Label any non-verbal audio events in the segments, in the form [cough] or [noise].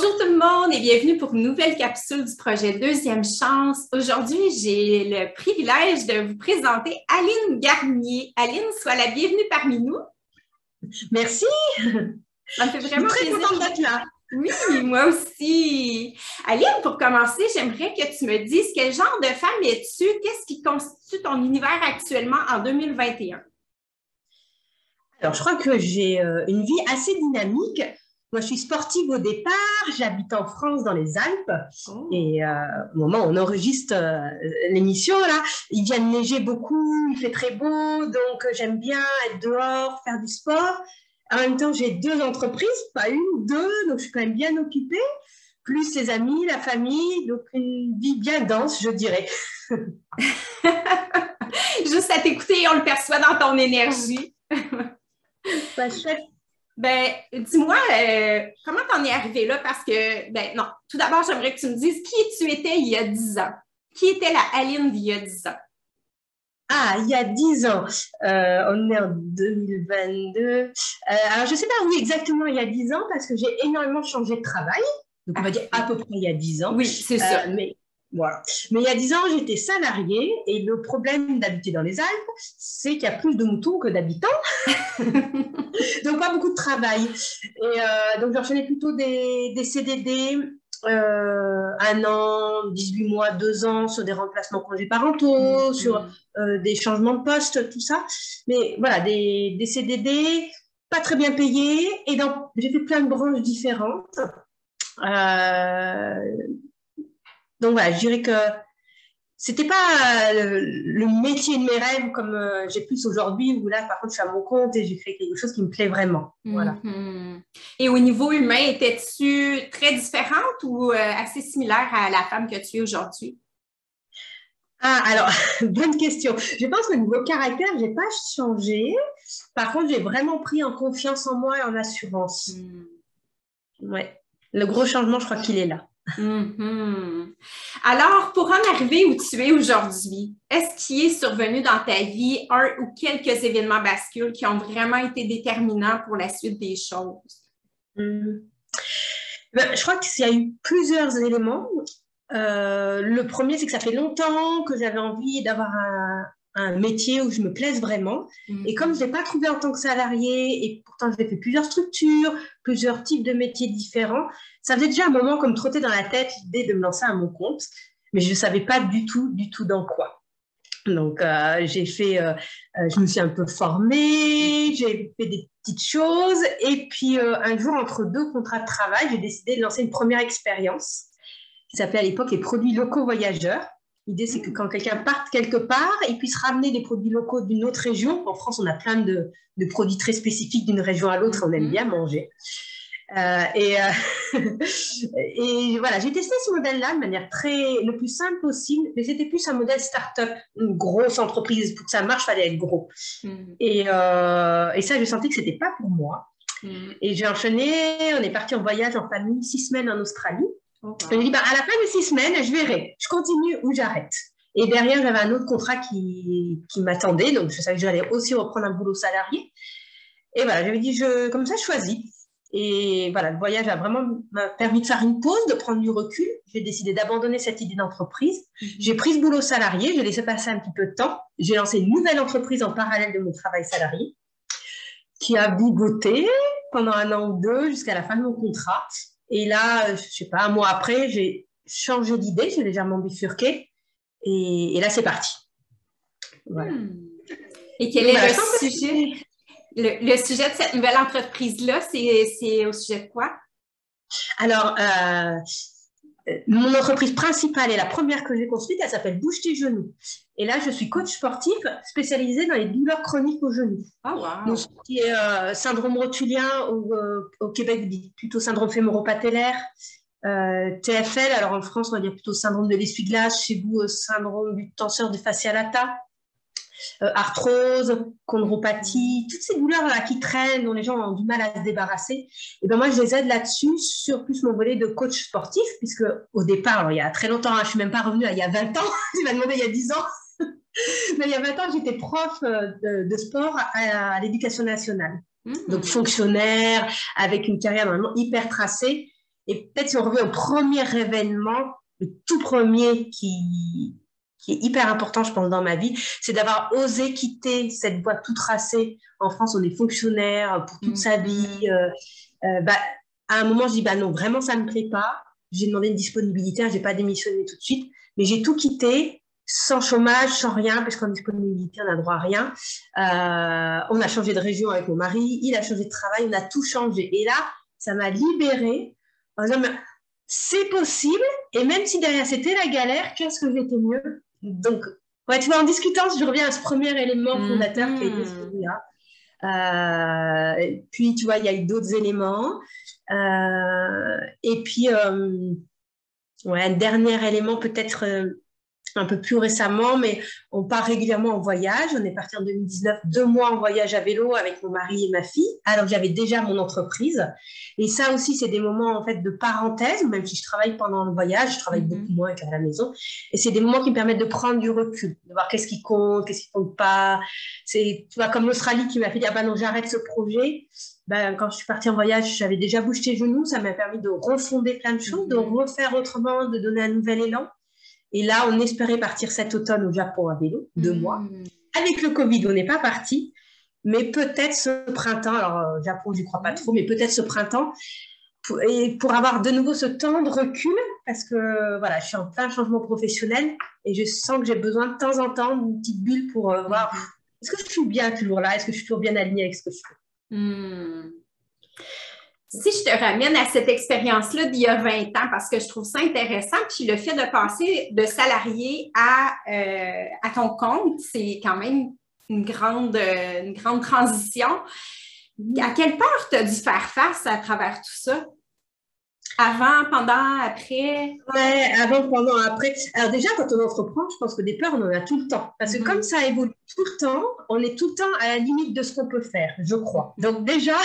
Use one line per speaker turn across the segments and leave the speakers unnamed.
Bonjour tout le monde et bienvenue pour une nouvelle capsule du projet Deuxième Chance. Aujourd'hui, j'ai le privilège de vous présenter Aline Garnier. Aline, sois la bienvenue parmi nous.
Merci.
Ça me fait vraiment
très
plaisir
d'être là.
Oui, moi aussi. Aline, pour commencer, j'aimerais que tu me dises quel genre de femme es-tu? Qu'est-ce qui constitue ton univers actuellement en 2021?
Alors, je crois que j'ai euh, une vie assez dynamique. Moi, je suis sportive au départ. J'habite en France, dans les Alpes.
Oh.
Et euh, au moment où on enregistre euh, l'émission, là, il vient de neiger beaucoup, il fait très beau. Donc, euh, j'aime bien être dehors, faire du sport. En même temps, j'ai deux entreprises, pas une, deux. Donc, je suis quand même bien occupée. Plus les amis, la famille. Donc, une vie bien dense, je dirais. [laughs]
Juste à t'écouter, on le perçoit dans ton énergie.
Pas chouette.
Ben, dis-moi, euh, comment t'en es arrivé là? Parce que, ben, non, tout d'abord, j'aimerais que tu me dises qui tu étais il y a 10 ans. Qui était la Aline d'il y a 10 ans?
Ah, il y a 10 ans. Euh, on est en 2022. Euh, alors, je ne sais pas où exactement il y a 10 ans parce que j'ai énormément changé de travail. Donc, on va dire à peu près il y a 10 ans.
Oui, c'est ça.
Euh, mais voilà. Mais il y a 10 ans, j'étais salariée et le problème d'habiter dans les Alpes, c'est qu'il y a plus de moutons que d'habitants. [laughs] donc, pas beaucoup de travail. Et euh, donc, j'enchaînais plutôt des, des CDD, euh, un an, 18 mois, deux ans sur des remplacements congés parentaux,
Mhm.
sur euh, des changements de poste, tout ça. Mais voilà, des, des CDD pas très bien payés. Et j'ai fait plein de branches différentes. Euh, donc voilà, je dirais que c'était pas euh, le métier de mes rêves comme euh, j'ai plus aujourd'hui, où là, par contre, je suis à mon compte et j'ai créé quelque chose qui me plaît vraiment. Voilà.
Mhm. Et au niveau humain, étais-tu très différente ou euh, assez similaire à la femme que tu es aujourd'hui?
Ah, alors, [laughs] bonne question. Je pense qu'au niveau caractère, j'ai pas changé. Par contre, j'ai vraiment pris en confiance en moi et en assurance. Ouais. Le gros changement, je crois qu'il est là.
Mhm. Alors, pour en arriver où tu es aujourd'hui, est-ce qu'il est survenu dans ta vie un ou quelques événements bascules qui ont vraiment été déterminants pour la suite des choses?
Hmm. Ben, je crois qu'il y a eu plusieurs éléments. Euh, le premier, c'est que ça fait longtemps que j'avais envie d'avoir un, un métier où je me plaise vraiment. Et comme je ne l'ai pas trouvé en tant que salarié, et pourtant j'ai fait plusieurs structures, plusieurs types de métiers différents, ça faisait déjà un moment comme trotter dans la tête l'idée de me lancer à mon compte, mais je ne savais pas du tout, du tout dans quoi. Donc euh, j'ai fait, euh, euh, je me suis un peu formée, j'ai fait des petites choses, et puis euh, un jour entre deux contrats de travail, j'ai décidé de lancer une première expérience qui s'appelait à l'époque les produits locaux voyageurs. L'idée, c'est que quand quelqu'un parte quelque part, il puisse ramener des produits locaux d'une autre région. En France, on a plein de, de produits très spécifiques d'une région à l'autre, on aime
Mhm.
bien manger. Euh, et, euh, [laughs] et voilà, j'ai testé ce modèle-là de manière très le plus simple possible, mais c'était plus un modèle start-up, une grosse entreprise. Pour que ça marche, il fallait être gros. Et, euh, et ça, j'ai senti que c'était pas pour moi. Et j'ai enchaîné, on est parti en voyage en famille, six semaines en Australie.
Oh,
Je me dis, bah, à la fin de six semaines, je verrai. Je continue ou j'arrête. Et derrière, j'avais un autre contrat qui, qui m'attendait. Donc, je savais que j'allais aussi reprendre un boulot salarié. Et voilà, j'avais dit, je, comme ça, je choisis. Et voilà, le voyage a vraiment permis de faire une pause, de prendre du recul. J'ai décidé d'abandonner cette idée d'entreprise. J'ai pris ce boulot salarié, j'ai laissé passer un petit peu de temps. J'ai lancé une nouvelle entreprise en parallèle de mon travail salarié qui a bigoté pendant un an ou deux jusqu'à la fin de mon contrat. Et là, je sais pas, un mois après, j'ai changé d'idée, j'ai légèrement bifurqué. Et, et là, c'est parti. Voilà.
Hmm. Et quel est le sujet? Le, le sujet de cette nouvelle entreprise-là, c'est au sujet de quoi?
Alors, euh, euh, mon entreprise principale et la première que j'ai construite, elle s'appelle Bouge tes genoux. Et là, je suis coach sportif spécialisé dans les douleurs chroniques aux genoux.
Oh, wow!
Donc, ce qui est euh, syndrome rotulien ou euh, au Québec, plutôt syndrome fémoro-patellaire. Euh, TFL, alors en France, on va dire plutôt syndrome de l'essuie-glace. Chez vous, euh, syndrome du tenseur du fascia lata. Euh, arthrose, chondropathie, toutes ces douleurs-là qui traînent, dont les gens ont du mal à se débarrasser. Et ben moi, je les aide là-dessus sur plus mon volet de coach sportif, puisque au départ, alors, il y a très longtemps, hein, je suis même pas revenue à il y a 20 ans, [laughs] tu m'as demandé il y a 10 ans, [laughs] mais il y a 20 ans, j'étais prof euh, de, de sport à, à l'éducation nationale
Mhm.
donc fonctionnaire, avec une carrière normalement hyper tracée. Et peut-être si on revient au premier événement, le tout premier qui, qui est hyper important, je pense, dans ma vie, c'est d'avoir osé quitter cette voie tout tracée. En France, on est fonctionnaire pour toute sa vie. Mm. Euh, euh, bah, à un moment, je dis, bah non, vraiment, ça ne me plaît pas. J'ai demandé une disponibilité, je n'ai pas démissionné tout de suite, mais j'ai tout quitté sans chômage, sans rien, parce qu'en disponibilité, on n'a droit à rien. Euh, on a changé de région avec mon mari, il a changé de travail, on a tout changé. Et là, ça m'a libérée en disant, c'est possible, et même si derrière c'était la galère, qu'est-ce que j'étais mieux? Donc, ouais, tu vois, en discutant, je reviens à ce premier élément fondateur qui est été celui-là. Euh, puis, tu vois, il y a eu d'autres éléments. Euh, et puis, euh, ouais, un dernier élément peut-être un peu plus récemment, mais on part régulièrement en voyage. On est parti en 2019, deux mois en voyage à vélo avec mon mari et ma fille, alors j'avais déjà mon entreprise. Et ça aussi, c'est des moments en fait de parenthèse, même si je travaille pendant le voyage, je travaille mhm. beaucoup moins qu'à la maison. Et c'est des moments qui me permettent de prendre du recul, de voir qu'est-ce qui compte, qu'est-ce qui compte pas. C'est, tu vois, comme l'Australie qui m'a fait dire, ah ben non, j'arrête ce projet. Ben, quand je suis partie en voyage, j'avais déjà bougé les genoux, ça m'a permis de refonder plein de choses, de mhm. refaire autrement, de donner un nouvel élan. Et là, on espérait partir cet automne au Japon à vélo, deux hmm. mois. Avec le Covid, on n'est pas parti. Mais peut-être ce printemps, alors euh, Japon, je n'y crois pas trop, mais peut-être ce printemps, pour, et pour avoir de nouveau ce temps de recul, parce que voilà, je suis en plein changement professionnel et je sens que j'ai besoin de temps en temps d'une petite bulle pour euh, voir est-ce que je suis bien toujours là, est-ce que je suis toujours bien alignée avec ce que je fais.
Hmm. Si je te ramène à cette expérience-là d'il y a 20 ans, parce que je trouve ça intéressant, puis le fait de passer de salarié à, euh, à ton compte, c'est quand même une grande, une grande transition. À quelle peur tu as dû faire face à travers tout ça? Avant, pendant, après?
Ouais, avant, pendant, après. Alors déjà, quand on entreprend, je pense que des peurs, on en a tout le temps. Parce que mm-hmm. comme ça évolue tout le temps, on est tout le temps à la limite de ce qu'on peut faire, je crois. Donc déjà,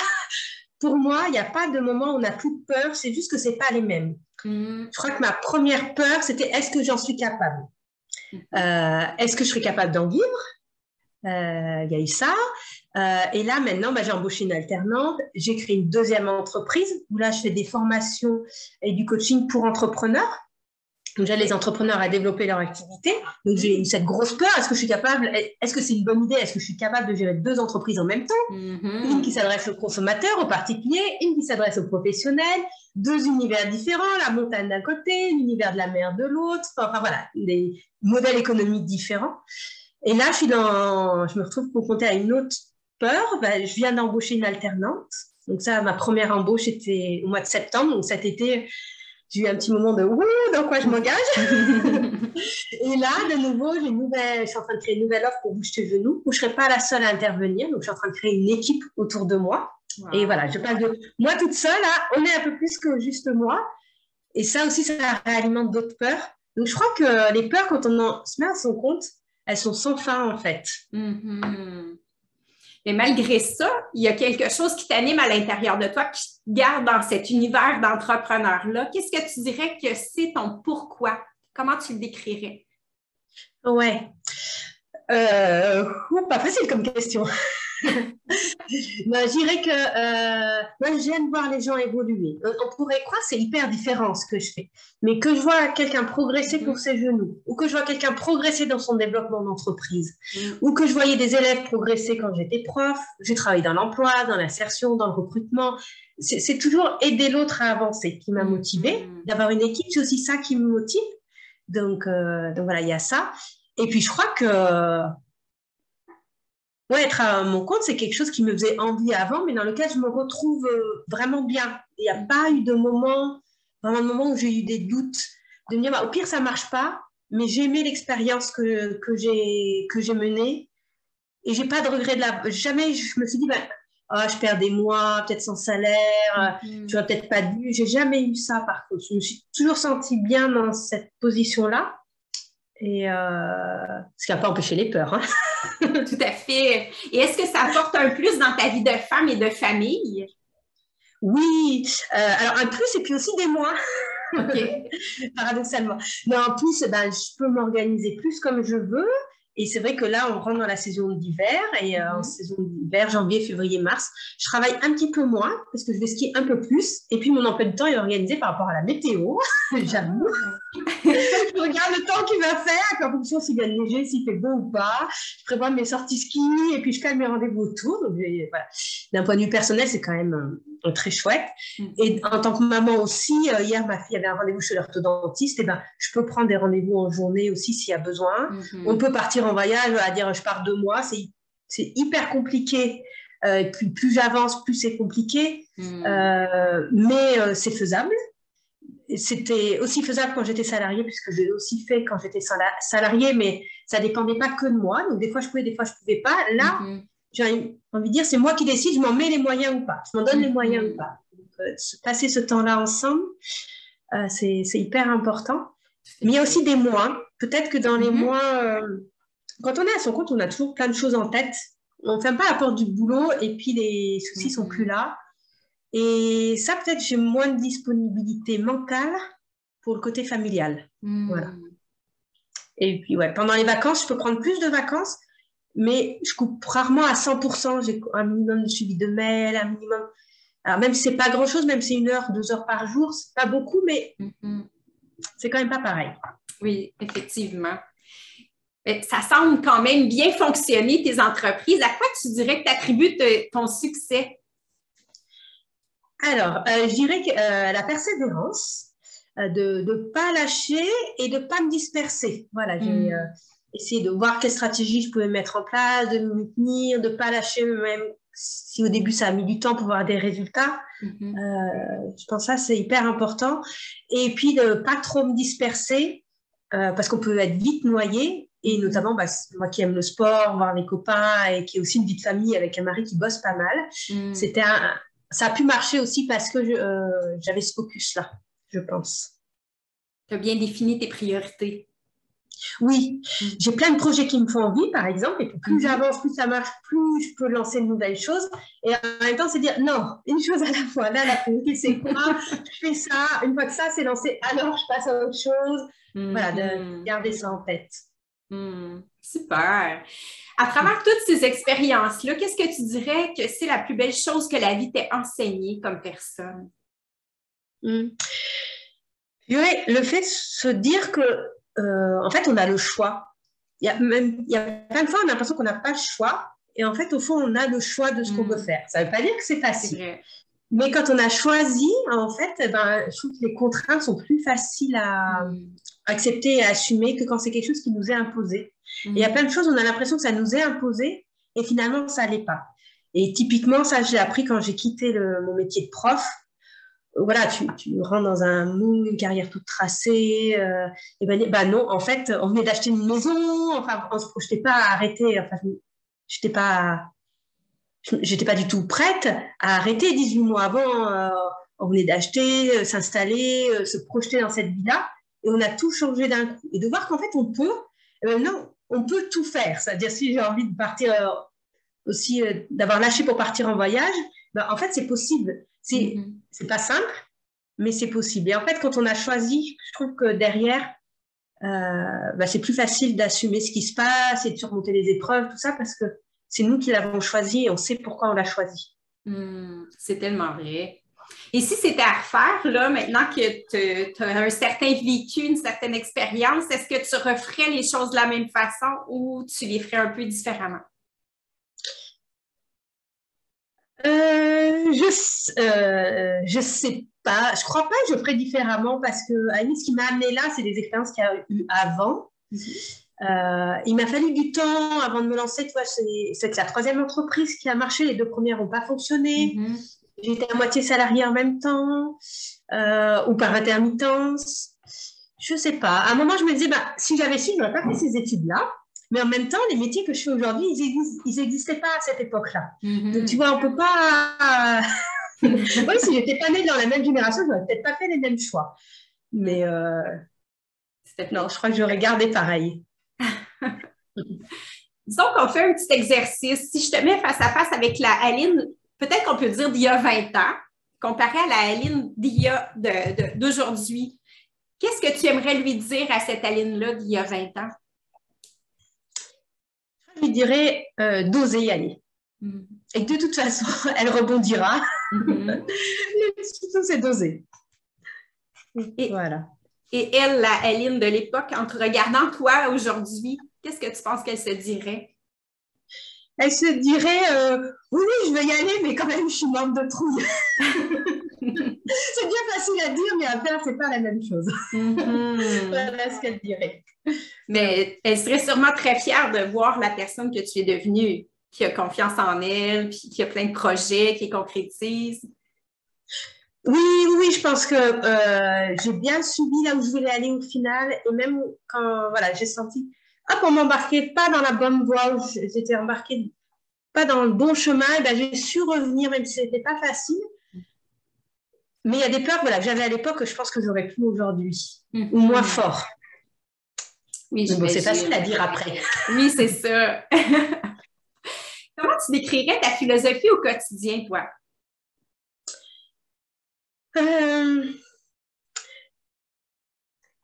pour moi, il n'y a pas de moment où on n'a plus de peur, c'est juste que ce n'est pas les mêmes. Mm. Je crois que ma première peur, c'était est-ce que j'en suis capable? Euh, Est-ce que je serai capable d'en vivre? Euh, Il y a eu ça. Euh, et là, maintenant, bah, j'ai embauché une alternante. J'ai créé une deuxième entreprise où là, je fais des formations et du coaching pour entrepreneurs. Donc, j'aide les entrepreneurs à développer leur activité. Donc, j'ai eu cette grosse peur. Est-ce que je suis capable, est-ce que c'est une bonne idée? Est-ce que je suis capable de gérer deux entreprises en même temps? Mm-hmm. Une qui s'adresse aux consommateurs, aux particuliers, une qui s'adresse aux professionnels, deux univers différents, la montagne d'un côté, l'univers de la mer de l'autre. Enfin, voilà, des modèles économiques différents. Et là, je, suis dans, je me retrouve confrontée à une autre peur. Ben, je viens d'embaucher une alternante. Donc, ça, ma première embauche était au mois de septembre. Donc, cet été, j'ai eu un petit moment de ouh, dans quoi je m'engage. [laughs] et là, de nouveau, j'ai une nouvelle, je suis en train de créer une nouvelle offre pour bouger tes genoux où je ne serai pas la seule à intervenir. Donc, je suis en train de créer une équipe autour de moi. Et voilà, je parle de moi toute seule. Là, on est un peu plus que juste moi. Et ça aussi, ça réalimente d'autres peurs. Donc, je crois que les peurs, quand on se met à son compte, elles sont sans fin, en fait.
Mm-hmm. Mais malgré ça, il y a quelque chose qui t'anime à l'intérieur de toi, qui te garde dans cet univers d'entrepreneur-là. Qu'est-ce que tu dirais que c'est ton pourquoi? Comment tu le décrirais?
Ouais. Euh, pas facile comme question. [laughs] je dirais que euh, moi, j'aime voir les gens évoluer. Euh, on pourrait croire que c'est hyper différent ce que je fais. Mais que je vois quelqu'un progresser pour ses genoux, ou que je vois quelqu'un progresser dans son développement d'entreprise, mm. ou que je voyais des élèves progresser quand j'étais prof, j'ai travaillé dans l'emploi, dans l'insertion, dans le recrutement. C'est toujours aider l'autre à avancer qui m'a mm. motivée. D'avoir une équipe, c'est aussi ça qui me motive. Donc, euh, donc voilà, il y a ça. Et puis je crois que ouais, être à mon compte, c'est quelque chose qui me faisait envie avant, mais dans lequel je me retrouve euh, vraiment bien. Il n'y a pas eu de moment, vraiment de moment où j'ai eu des doutes, de me dire, bah, au pire, ça ne marche pas, mais j'ai aimé l'expérience que, que j'ai menée et j'ai pas de regret de la. Jamais je me suis dit, bah, oh, je perds des mois, peut-être sans salaire, mm-hmm. tu n'aurais peut-être pas dû. J'ai jamais eu ça par contre. Je me suis toujours sentie bien dans cette position-là. Et euh, ce qui n'a pas empêché les peurs. Hein. [laughs]
Tout à fait. Et est-ce que ça apporte un plus dans ta vie de femme et de famille?
Oui. Euh, alors, un plus et puis aussi des moins. [laughs] Paradoxalement. Mais en plus, ben, je peux m'organiser plus comme je veux. Et c'est vrai que là, on rentre dans la saison d'hiver. Et euh, en mhm. saison d'hiver, janvier, février, mars, je travaille un petit peu moins parce que je vais skier un peu plus. Et puis, mon emploi de temps est organisé par rapport à la météo. [laughs] J'avoue. Je regarde le temps qu'il va faire, en fonction s'il va neiger, s'il fait beau ou pas. Je prévois mes sorties ski et puis je calme mes rendez-vous autour. Voilà. D'un point de vue personnel, c'est quand même euh, très chouette. Mhm. Et en tant que maman aussi, euh, hier, ma fille avait un rendez-vous chez l'orthodontiste. Et ben, je peux prendre des rendez-vous en journée aussi s'il y a besoin. Mhm. On peut partir en voyage, à dire je pars deux mois, c'est hyper compliqué. Euh, puis plus j'avance, plus c'est compliqué. Hmm. Euh, mais c'est faisable. C'était aussi faisable quand j'étais salariée, puisque je l'ai aussi fait quand j'étais salariée, mais ça dépendait pas que de moi. Donc des fois je pouvais, des fois je pouvais pas. Là, hmm. j'ai envie de dire, c'est moi qui décide, je m'en mets les moyens ou pas, je m'en donne les moyens ou pas. passer ce temps-là ensemble, c'est hyper important. Mais il y a aussi des mois. Peut-être que dans les hmm. mois quand on est à son compte, on a toujours plein de choses en tête. On ne ferme pas la porte du boulot et puis les soucis sont plus là. Et ça, peut-être, j'ai moins de disponibilité mentale pour le côté familial. Hmm. Voilà. Et puis, ouais, pendant les vacances, je peux prendre plus de vacances, mais je coupe rarement à 100%. J'ai un minimum de suivi de mails, un minimum. Alors, même si c'est pas grand-chose, même si c'est une heure, deux heures par jour, c'est pas beaucoup, mais hmm. c'est quand même pas pareil.
Oui, effectivement. Ça semble quand même bien fonctionner, tes entreprises. À quoi tu dirais que tu attribues ton succès?
Alors, euh, je dirais que euh, la persévérance, de ne pas lâcher et de ne pas me disperser. Voilà, j'ai hmm. essayé de voir quelle stratégie je pouvais mettre en place, de me tenir, de ne pas lâcher, même si au début ça a mis du temps pour avoir des résultats. Hmm. je pense que ça, c'est hyper important. Et puis, de ne pas trop me disperser, parce qu'on peut être vite noyé et notamment, bah, moi qui aime le sport, voir les copains et qui ai aussi une vie de famille avec un mari qui bosse pas mal, mm. c'était ça a pu marcher aussi parce que euh, j'avais ce focus-là, je pense.
Tu as bien défini tes priorités.
Oui, mm. j'ai plein de projets qui me font envie, par exemple, et plus mm-hmm. j'avance, plus ça marche, plus je peux lancer de nouvelles choses. Et en même temps, c'est dire non, une chose à la fois. Là, la priorité, c'est quoi? Je fais ça. Une fois que ça, c'est lancé, alors je passe à autre chose. Voilà, de mm-hmm. garder ça en tête.
Hmm, super. À travers toutes ces expériences-là, qu'est-ce que tu dirais que c'est la plus belle chose que la vie t'ait enseignée comme personne?
Hmm. le fait de se dire que, euh, en fait, on a le choix. Il y a, même, il y a plein de fois, on a l'impression qu'on n'a pas le choix. Et en fait, au fond, on a le choix de ce qu'on veut hmm. faire. Ça ne veut pas dire que c'est facile. Mais quand on a choisi, en fait, eh ben, je trouve que les contraintes sont plus faciles à, accepter et assumer que quand c'est quelque chose qui nous est imposé. il y a mhm. plein de choses, on a l'impression que ça nous est imposé et finalement, ça n'allait pas. Et typiquement, ça, j'ai appris quand j'ai quitté mon métier de prof. Voilà, tu, tu rentres dans un moule, une carrière toute tracée. Euh, et ben, ben, non, en fait, on venait d'acheter une maison. Enfin, on se projetait pas à arrêter. Enfin, je n'étais pas, j'étais pas du tout prête à arrêter 18 mois avant. Euh, on venait d'acheter, euh, s'installer, se projeter dans cette vie-là et on a tout changé d'un coup. Et de voir qu'en fait, on peut, euh, non, on peut tout faire. C'est-à-dire, si j'ai envie de partir euh, aussi, euh, d'avoir lâché pour partir en voyage, ben, en fait, c'est possible. C'est c'est pas simple, mais c'est possible. Et en fait, quand on a choisi, je trouve que derrière, ben, c'est plus facile d'assumer ce qui se passe et de surmonter les épreuves, tout ça, parce que c'est nous qui l'avons choisi et on sait pourquoi on l'a choisi.
Mm, c'est tellement vrai. Et si c'était à refaire, là, maintenant que tu as un certain vécu, une certaine expérience, est-ce que tu referais les choses de la même façon ou tu les ferais un peu différemment?
Euh, je euh, je sais pas. Je crois pas que je ferais différemment parce que ce qui m'a amené là, c'est des expériences qu'il y a eu avant. Mm-hmm. Euh, il m'a fallu du temps avant de me lancer. Tu vois, c'est la troisième entreprise qui a marché. Les deux premières n'ont pas fonctionné. Mm-hmm j'étais à moitié salariée en même temps, euh, ou par intermittence. Je sais pas. À un moment, je me disais, bah, si j'avais su, je n'aurais pas fait ces études-là. Mais en même temps, les métiers que je fais aujourd'hui, ils n'existaient pas à cette époque-là. Mm-hmm. Donc, tu vois, on ne peut pas. [laughs] oui, si j'étais pas née dans la même génération, je n'aurais peut-être pas fait les mêmes choix. Mais euh... non, je crois que j'aurais gardé pareil. [laughs]
Disons qu'on fait un petit exercice. Si je te mets face à face avec la Aline peut-être qu'on peut dire d'il y a 20 ans, comparé à la Aline d'aujourd'hui. Qu'est-ce que tu aimerais lui dire à cette Aline-là d'il y a 20 ans?
lui dirais d'oser y aller. Mm. Et que de toute façon, [laughs] elle rebondira. Mm-hmm. [laughs] c'est d'oser.
Et, voilà. Et elle, la Aline de l'époque, en te regardant toi aujourd'hui, qu'est-ce que tu penses qu'elle se dirait?
Elle se dirait euh, Oui, oui, je vais y aller, mais quand même, je suis morte de trouille. [laughs] c'est bien facile à dire, mais à faire, c'est pas la même chose. Mm-hmm. [laughs] voilà ce qu'elle dirait.
Mais elle serait sûrement très fière de voir la personne que tu es devenue, qui a confiance en elle, puis qui a plein de projets, qui concrétise.
Oui, oui, je pense que euh, j'ai bien suivi là où je voulais aller au final. Et même quand voilà, j'ai senti, hop, on m'embarquait pas dans la bonne voie, j'étais embarquée pas dans le bon chemin, ben, j'ai su revenir, même si c'était pas facile. Mais il y a des peurs voilà, que j'avais à l'époque que je pense que j'aurais plus aujourd'hui, mm-hmm. ou moins fort. Oui, c'est facile à dire après. [laughs]
Oui, c'est ça. [laughs] Comment tu décrirais ta philosophie au quotidien, toi?
Euh,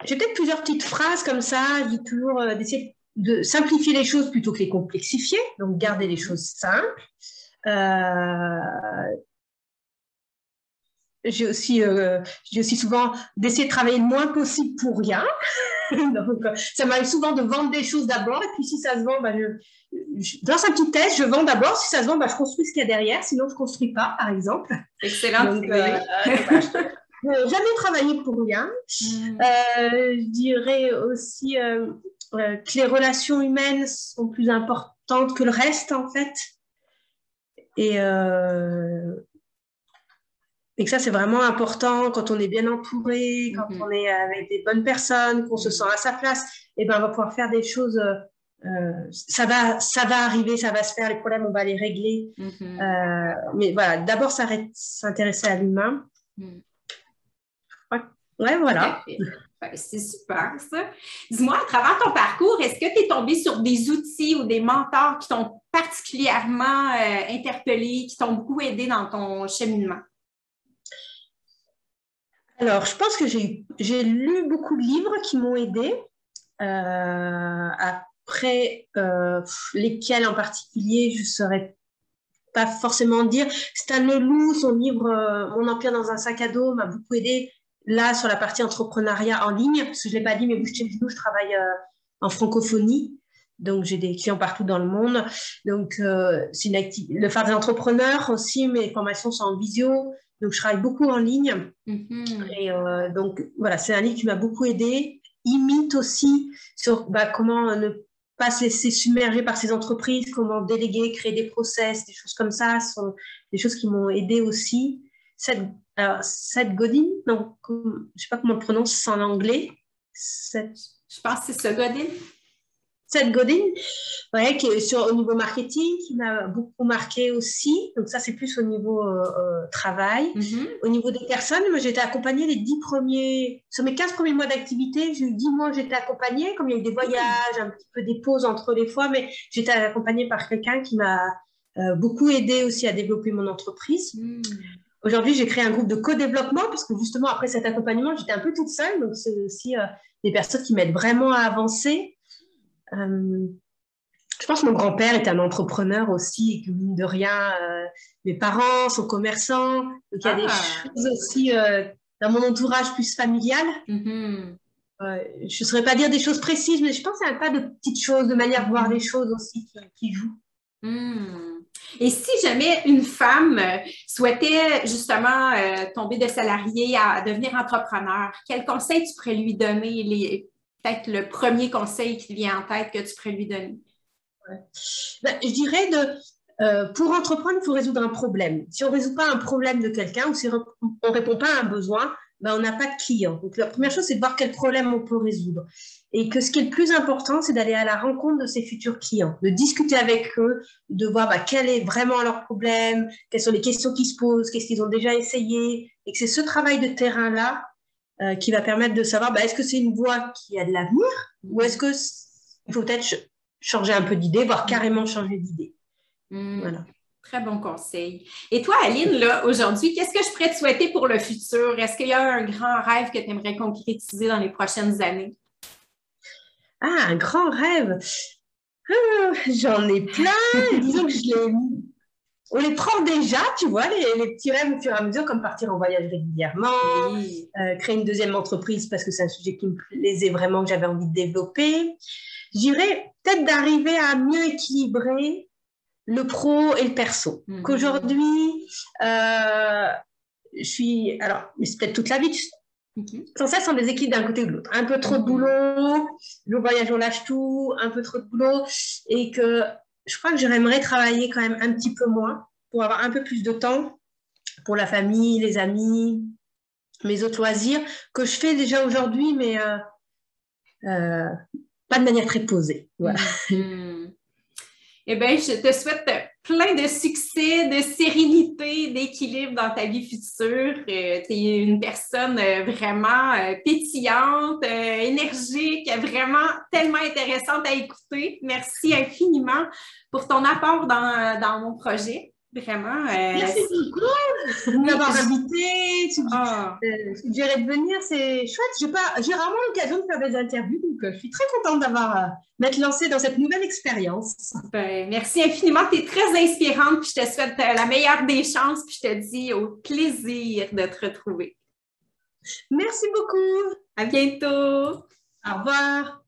j'ai peut-être plusieurs petites phrases comme ça. Je dis toujours euh, d'essayer de simplifier les choses plutôt que les complexifier, donc garder les choses simples. Euh, j'ai aussi, aussi souvent d'essayer de travailler le moins possible pour rien. [laughs] donc, ça m'arrive souvent de vendre des choses d'abord, et puis si ça se vend, bah, je, dans un petit test, je vends d'abord. Si ça se vend, bah, je construis ce qu'il y a derrière, sinon je ne construis pas, par exemple.
Excellent. Donc, euh,
jamais travailler pour rien. Mm. Euh, je dirais aussi euh, que les relations humaines sont plus importantes que le reste, en fait. Et, et que ça, c'est vraiment important quand on est bien entouré, quand mm-hmm. on est avec des bonnes personnes, qu'on se sent à sa place, et ben, on va pouvoir faire des choses euh, ça, va, ça va arriver, ça va se faire, les problèmes, on va les régler. Mhm. Euh, mais voilà, d'abord s'intéresser à l'humain. Ouais, voilà.
C'est super, ça. Dis-moi, à travers ton parcours, est-ce que tu es tombé sur des outils ou des mentors qui t'ont particulièrement euh, interpellé, qui t'ont beaucoup aidé dans ton cheminement?
Alors, je pense que j'ai lu beaucoup de livres qui m'ont aidé à après, euh, lesquels en particulier, je ne saurais pas forcément dire. Stan Leloup, son livre euh, Mon empire dans un sac à dos m'a beaucoup aidé là sur la partie entrepreneuriat en ligne, parce que je ne l'ai pas dit, mais chez nous, je travaille euh, en francophonie. Donc, j'ai des clients partout dans le monde. Donc, c'est le phare des entrepreneurs aussi, mes formations sont en visio. Donc, je travaille beaucoup en ligne. Mm-hmm. Et donc, voilà, c'est un livre qui m'a beaucoup aidé. Imite aussi sur bah, comment ne pas se laisser submerger par ces entreprises, comment déléguer, créer des process, des choses comme ça, sont des choses qui m'ont aidé aussi. Seth, Godin, non, je ne sais pas comment on le prononce en anglais.
Je pense que c'est ce Godin.
Seth Godin, ouais, qui est sur, au niveau marketing, qui m'a beaucoup marqué aussi. Donc ça, c'est plus au niveau euh, euh, travail. Mm-hmm. Au niveau des personnes, moi, j'ai été accompagnée les dix premiers, sur mes 15 premiers mois d'activité, j'ai eu 10 mois, j'étais accompagnée, comme il y a eu des voyages, un petit peu des pauses entre les fois, mais j'étais accompagnée par quelqu'un qui m'a euh, beaucoup aidé aussi à développer mon entreprise. Mm. Aujourd'hui, j'ai créé un groupe de co-développement parce que justement, après cet accompagnement, j'étais un peu toute seule. Donc, c'est aussi des personnes qui m'aident vraiment à avancer. Euh, je pense que mon grand-père était un entrepreneur aussi, et que mine de rien, euh, mes parents sont commerçants. Donc, il y a des ah. choses aussi euh, dans mon entourage plus familial. Mm-hmm. je ne saurais pas dire des choses précises, mais je pense qu'il y a un tas de petites choses, de manière de voir les choses aussi qui, jouent.
Mm. Et si jamais une femme souhaitait justement tomber de salarié à devenir entrepreneur, quel conseil tu pourrais lui donner? Peut-être le premier conseil qui vient en tête que tu pourrais lui donner?
Ben, je dirais de, euh, pour entreprendre, il faut résoudre un problème. Si on ne résout pas un problème de quelqu'un ou si on ne répond pas à un besoin, ben, on n'a pas de client. Donc la première chose, c'est de voir quel problème on peut résoudre. Et que ce qui est le plus important, c'est d'aller à la rencontre de ses futurs clients, de discuter avec eux, de voir ben, quel est vraiment leur problème, quelles sont les questions qui se posent, qu'est-ce qu'ils ont déjà essayé. Et que c'est ce travail de terrain-là euh, qui va permettre de savoir bah, est-ce que c'est une voie qui a de l'avenir ou est-ce qu'il faut peut-être changer un peu d'idée, voire carrément changer d'idée.
Hmm. Voilà. Très bon conseil. Et toi, Aline, là, aujourd'hui, qu'est-ce que je pourrais te souhaiter pour le futur? Est-ce qu'il y a un grand rêve que tu aimerais concrétiser dans les prochaines années?
Ah, un grand rêve. Ah, j'en ai plein. [laughs] Disons que je les on les prend déjà, tu vois, les, petits rêves au fur et à mesure, comme partir en voyage régulièrement, euh, créer une deuxième entreprise parce que c'est un sujet qui me plaisait vraiment, que j'avais envie de développer. J'irais peut-être d'arriver à mieux équilibrer le pro et le perso. Mhm. Qu'aujourd'hui, euh, je suis. Alors, c'est peut-être toute la vie. Sans ça, sont des équipes d'un côté ou de l'autre. Un peu trop de boulot, le voyage, on lâche tout, un peu trop de boulot. Et que je crois que j'aimerais travailler quand même un petit peu moins pour avoir un peu plus de temps pour la famille, les amis, mes autres loisirs, que je fais déjà aujourd'hui, mais euh, euh, pas de manière très posée. Voilà.
Mhm. Eh bien, je te souhaite plein de succès, de sérénité, d'équilibre dans ta vie future. Euh, tu es une personne euh, vraiment euh, pétillante, énergique, vraiment tellement intéressante à écouter. Merci infiniment pour ton apport dans, dans mon projet. Vraiment.
Euh, Merci beaucoup de m'avoir invité. Tu ah. euh, de venir, c'est chouette. J'ai rarement l'occasion de faire des interviews, donc euh, je suis très contente d'avoir m'être lancée dans cette nouvelle expérience.
Ben, merci infiniment. Tu es très inspirante. Puis je te souhaite la meilleure des chances. Puis je te dis au plaisir de te retrouver.
Merci beaucoup.
À bientôt.
Au revoir.